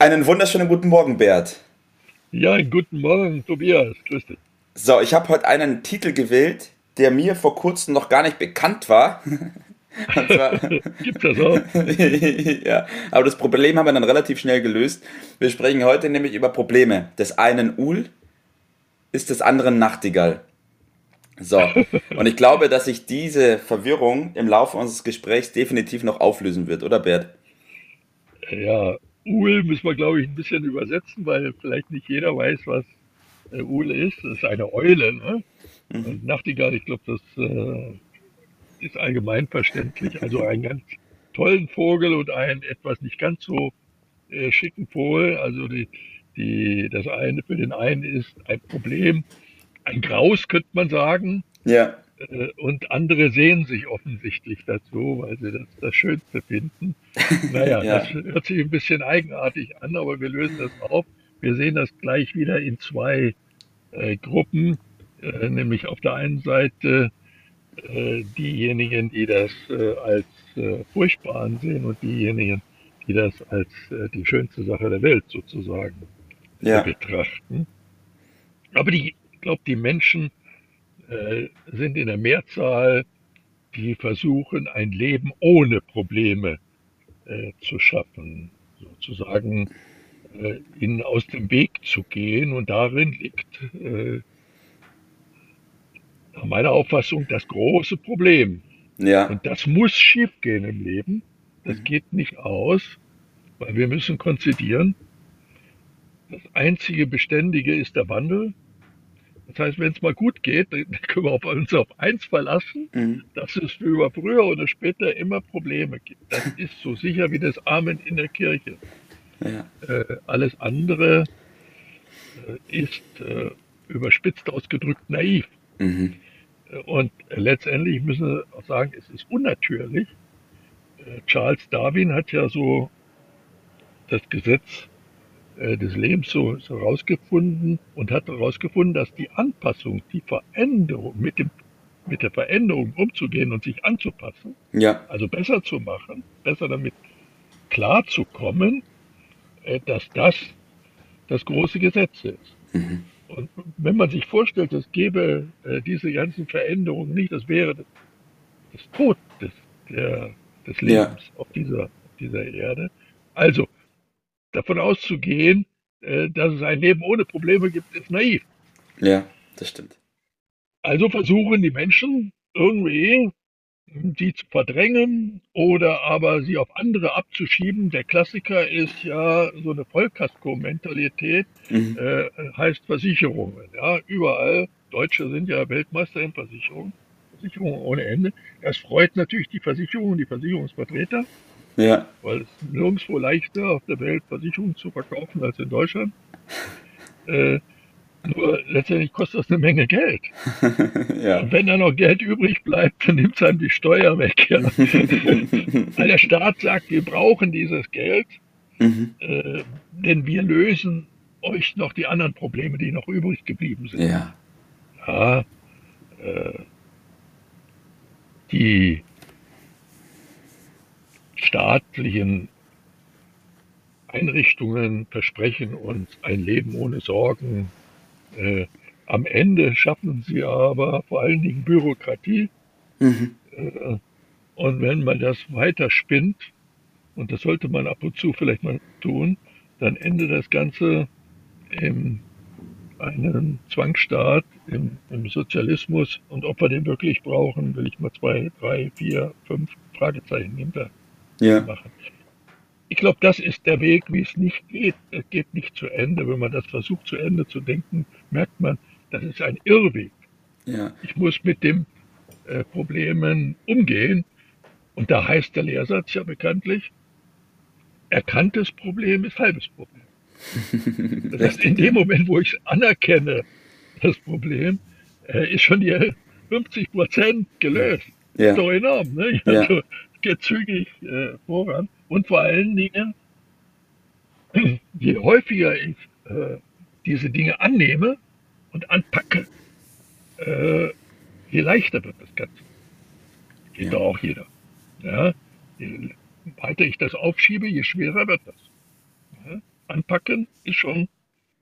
Einen wunderschönen guten Morgen, Bert. Ja, einen guten Morgen, Tobias. Grüß dich. So, ich habe heute einen Titel gewählt, der mir vor kurzem noch gar nicht bekannt war. Gibt das auch? ja, aber das Problem haben wir dann relativ schnell gelöst. Wir sprechen heute nämlich über Probleme. Des einen Ul ist des anderen Nachtigall. So, und ich glaube, dass sich diese Verwirrung im Laufe unseres Gesprächs definitiv noch auflösen wird, oder Bert? Ja, Uhl müssen wir, glaube ich, ein bisschen übersetzen, weil vielleicht nicht jeder weiß, was äh, Uhl ist. Das ist eine Eule. Ne? Mhm. Und Nachtigall, ich glaube, das äh, ist allgemein verständlich. Also einen ganz tollen Vogel und einen etwas nicht ganz so äh, schicken Vogel. Also die, die, das eine für den einen ist ein Problem, ein Graus könnte man sagen. Ja. Äh, und andere sehen sich offensichtlich dazu, weil sie das das Schönste finden. Naja, ja. das hört sich ein bisschen eigenartig an, aber wir lösen das auf. Wir sehen das gleich wieder in zwei äh, Gruppen, äh, nämlich auf der einen Seite äh, diejenigen, die das äh, als äh, furchtbar ansehen und diejenigen, die das als die schönste Sache der Welt sozusagen ja. betrachten. Aber die, ich glaube, die Menschen sind in der Mehrzahl, die versuchen, ein Leben ohne Probleme äh, zu schaffen, sozusagen äh, ihnen aus dem Weg zu gehen. Und darin liegt äh, nach meiner Auffassung das große Problem. Ja. Und das muss schiefgehen im Leben. Das mhm. geht nicht aus, weil wir müssen konzidieren. Das einzige Beständige ist der Wandel. Das heißt, wenn es mal gut geht, dann können wir uns auf eins verlassen, mhm. dass es über früher oder später immer Probleme gibt. Das ist so sicher wie das Amen in der Kirche. Ja. Äh, alles andere äh, ist äh, überspitzt ausgedrückt naiv. Mhm. Äh, und letztendlich müssen wir auch sagen, es ist unnatürlich. Äh, Charles Darwin hat ja so das Gesetz des Lebens so, so rausgefunden und hat herausgefunden, dass die Anpassung, die Veränderung, mit, dem, mit der Veränderung umzugehen und sich anzupassen, ja. also besser zu machen, besser damit klarzukommen, äh, dass das das große Gesetz ist. Mhm. Und wenn man sich vorstellt, es gäbe äh, diese ganzen Veränderungen nicht, das wäre das, das Tod des, der, des Lebens ja. auf, dieser, auf dieser Erde. Also, davon auszugehen, äh, dass es ein Leben ohne Probleme gibt, ist naiv. Ja, das stimmt. Also versuchen die Menschen irgendwie, die zu verdrängen oder aber sie auf andere abzuschieben. Der Klassiker ist ja so eine Vollkasko-Mentalität, mhm. äh, heißt Versicherungen. Ja, überall. Deutsche sind ja Weltmeister in Versicherungen. Versicherungen ohne Ende. Das freut natürlich die Versicherungen, die Versicherungsvertreter. Ja. Weil es nirgendwo leichter auf der Welt Versicherungen zu verkaufen als in Deutschland. Äh, nur letztendlich kostet das eine Menge Geld. ja. Und wenn da noch Geld übrig bleibt, dann nimmt es einem die Steuer weg. Ja. Weil der Staat sagt, wir brauchen dieses Geld, mhm. äh, denn wir lösen euch noch die anderen Probleme, die noch übrig geblieben sind. Ja. ja äh, die staatlichen Einrichtungen versprechen uns ein Leben ohne Sorgen. Äh, am Ende schaffen sie aber vor allen Dingen Bürokratie. Mhm. Äh, und wenn man das weiter spinnt, und das sollte man ab und zu vielleicht mal tun, dann endet das Ganze in einem Zwangsstaat, im, im Sozialismus. Und ob wir den wirklich brauchen, will ich mal zwei, drei, vier, fünf Fragezeichen hinter ja. machen. Ich glaube, das ist der Weg, wie es nicht geht. Es geht nicht zu Ende. Wenn man das versucht, zu Ende zu denken, merkt man, das ist ein Irrweg. Ja. Ich muss mit den äh, Problemen umgehen. Und da heißt der Lehrsatz ja bekanntlich, erkanntes Problem ist halbes Problem. Das heißt, in dem Moment, wo ich anerkenne, das Problem, äh, ist schon die 50 Prozent gelöst. Ja. So enorm. Ne? Also, ja. zügig äh, voran. Und vor allen Dingen, je häufiger ich äh, diese Dinge annehme und anpacke, äh, je leichter wird das Ganze. Geht ja. doch auch jeder. Ja? Je weiter ich das aufschiebe, je schwerer wird das. Ja? Anpacken ist schon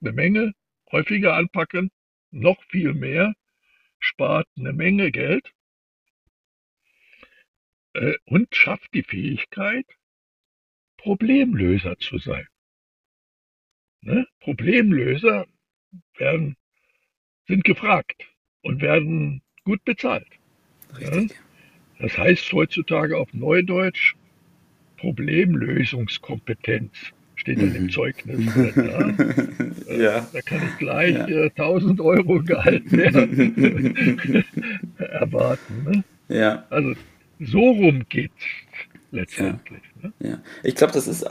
eine Menge. Häufiger anpacken, noch viel mehr, spart eine Menge Geld äh, und schafft die Fähigkeit, Problemlöser zu sein. Ne? Problemlöser werden, sind gefragt und werden gut bezahlt. Ja? Das heißt heutzutage auf Neudeutsch Problemlösungskompetenz steht dann im mhm. Zeugnis. Da, äh, ja. da kann ich gleich ja. äh, 1000 Euro Gehalt mehr erwarten. Ne? Ja. Also so rum geht letztendlich. Ja. Ne? ja. Ich glaube, das ist,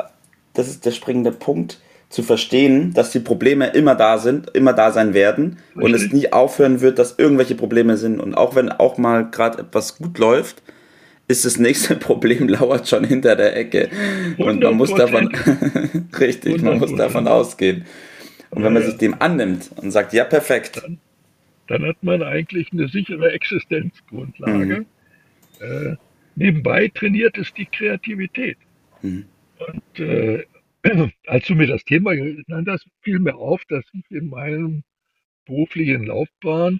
das ist der springende Punkt, zu verstehen, dass die Probleme immer da sind, immer da sein werden Richtig. und es nie aufhören wird, dass irgendwelche Probleme sind. Und auch wenn auch mal gerade etwas gut läuft, ist das nächste Problem lauert schon hinter der Ecke. Und man muss davon, richtig, man muss davon ausgehen. Und wenn man sich dem annimmt und sagt, ja, perfekt. Dann, dann hat man eigentlich eine sichere Existenzgrundlage. Mhm. Äh, nebenbei trainiert es die Kreativität. Mhm. Und äh, als du mir das Thema genannt hast, fiel mir auf, dass ich in meinem beruflichen Laufbahn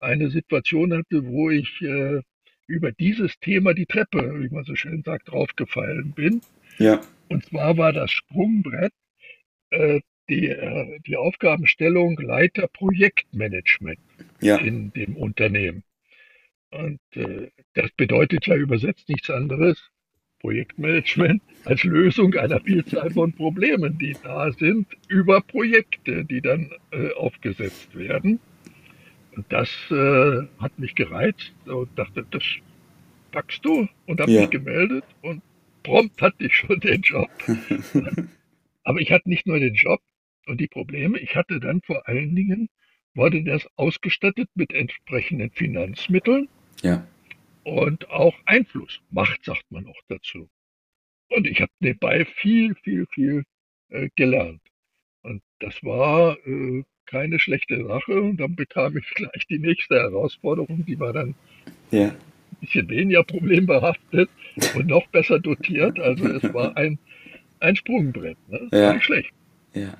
eine Situation hatte, wo ich äh, über dieses Thema die Treppe, wie man so schön sagt, draufgefallen bin. Ja. Und zwar war das Sprungbrett äh, die, äh, die Aufgabenstellung Leiter Projektmanagement ja. in dem Unternehmen. Und äh, das bedeutet ja übersetzt nichts anderes, Projektmanagement als Lösung einer Vielzahl von Problemen, die da sind, über Projekte, die dann äh, aufgesetzt werden. Und das äh, hat mich gereizt und dachte, das packst du und habe ja. mich gemeldet und prompt hatte ich schon den Job. Aber ich hatte nicht nur den Job und die Probleme, ich hatte dann vor allen Dingen, wurde das ausgestattet mit entsprechenden Finanzmitteln. Ja und auch Einfluss. Macht, sagt man auch dazu. Und ich habe nebenbei viel, viel, viel äh, gelernt. Und das war äh, keine schlechte Sache. Und dann bekam ich gleich die nächste Herausforderung, die war dann ja. ein bisschen weniger problembehaftet und noch besser dotiert. Also es war ein, ein Sprungbrett. Ne? Ja. Nicht schlecht. Ja.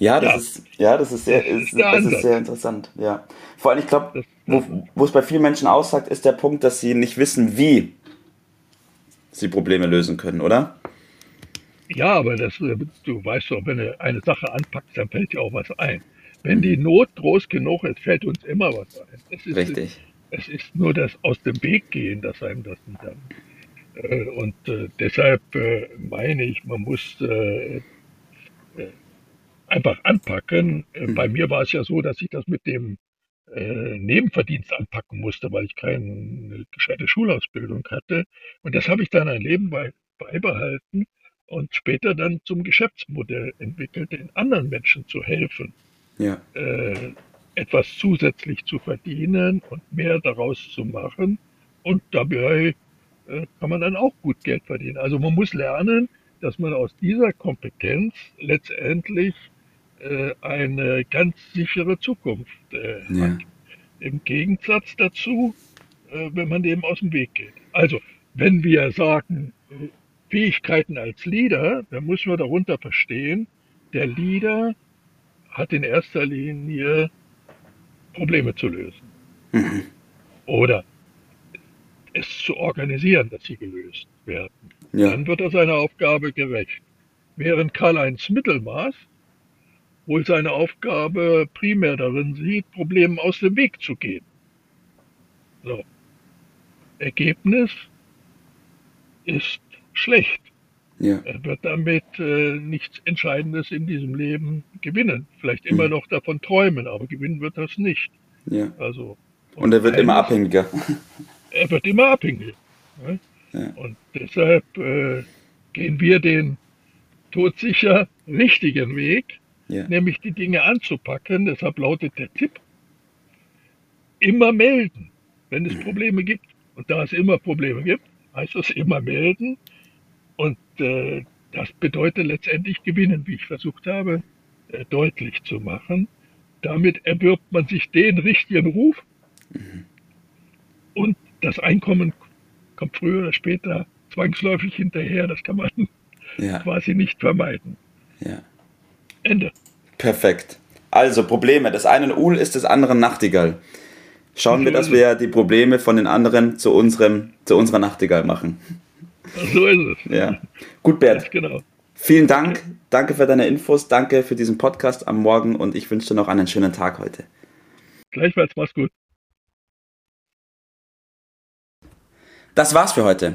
Ja, das ja. ist ja, das ist sehr, ist, das ist sehr interessant. Ja, vor allem ich glaube, wo, es bei vielen Menschen aussagt, ist der Punkt, dass sie nicht wissen, wie sie Probleme lösen können, oder? Ja, aber das, äh, du weißt doch, wenn du eine Sache anpackst, dann fällt dir auch was ein. Wenn die Not groß genug ist, fällt uns immer was ein. Es ist, Richtig. Es ist nur das aus dem Weg gehen, dass einem das nicht dann. Äh, und äh, deshalb meine ich, man muss einfach anpacken. Mhm. Bei mir war es ja so, dass ich das mit dem Nebenverdienst anpacken musste, weil ich keine gescheite Schulausbildung hatte. Und das habe ich dann ein Leben bei, beibehalten und später dann zum Geschäftsmodell entwickelt, den anderen Menschen zu helfen, ja. äh, etwas zusätzlich zu verdienen und mehr daraus zu machen. Und dabei äh, kann man dann auch gut Geld verdienen. Also man muss lernen, dass man aus dieser Kompetenz letztendlich äh, eine ganz sichere Zukunft äh, ja. hat. Im Gegensatz dazu, äh, wenn man dem aus dem Weg geht. Also, wenn wir sagen, äh, Fähigkeiten als Leader, dann müssen wir darunter verstehen, der Leader hat in erster Linie Probleme zu lösen. Mhm. Oder es zu organisieren, dass sie gelöst werden. Ja. Dann wird er seiner Aufgabe gerecht. Während Karl-Heinz Mittelmaß wohl seine Aufgabe primär darin sieht, Problemen aus dem Weg zu gehen. So. Ergebnis ist schlecht. Ja. Er wird damit äh, nichts Entscheidendes in diesem Leben gewinnen. Vielleicht immer hm. noch davon träumen, aber gewinnen wird das nicht. Ja. Also, und, und er wird immer abhängiger. Er wird immer abhängiger. Ne? Ja. Und deshalb äh, gehen wir den todsicher richtigen Weg, ja. nämlich die Dinge anzupacken. Deshalb lautet der Tipp, immer melden, wenn es Probleme gibt. Und da es immer Probleme gibt, heißt das immer melden. Und äh, das bedeutet letztendlich gewinnen, wie ich versucht habe, äh, deutlich zu machen. Damit erwirbt man sich den richtigen Ruf mhm. und das Einkommen kommt früher oder später zwangsläufig hinterher. Das kann man ja. quasi nicht vermeiden. Ja. Ende. Perfekt. Also Probleme. Das eine Uhl ist des anderen Nachtigall. Schauen wir, dass wir die Probleme von den anderen zu, unserem, zu unserer Nachtigall machen. So ist es. Ja. Gut, Bert. Genau. Vielen Dank. Danke für deine Infos. Danke für diesen Podcast am Morgen und ich wünsche dir noch einen schönen Tag heute. Gleichfalls, mach's gut. Das war's für heute.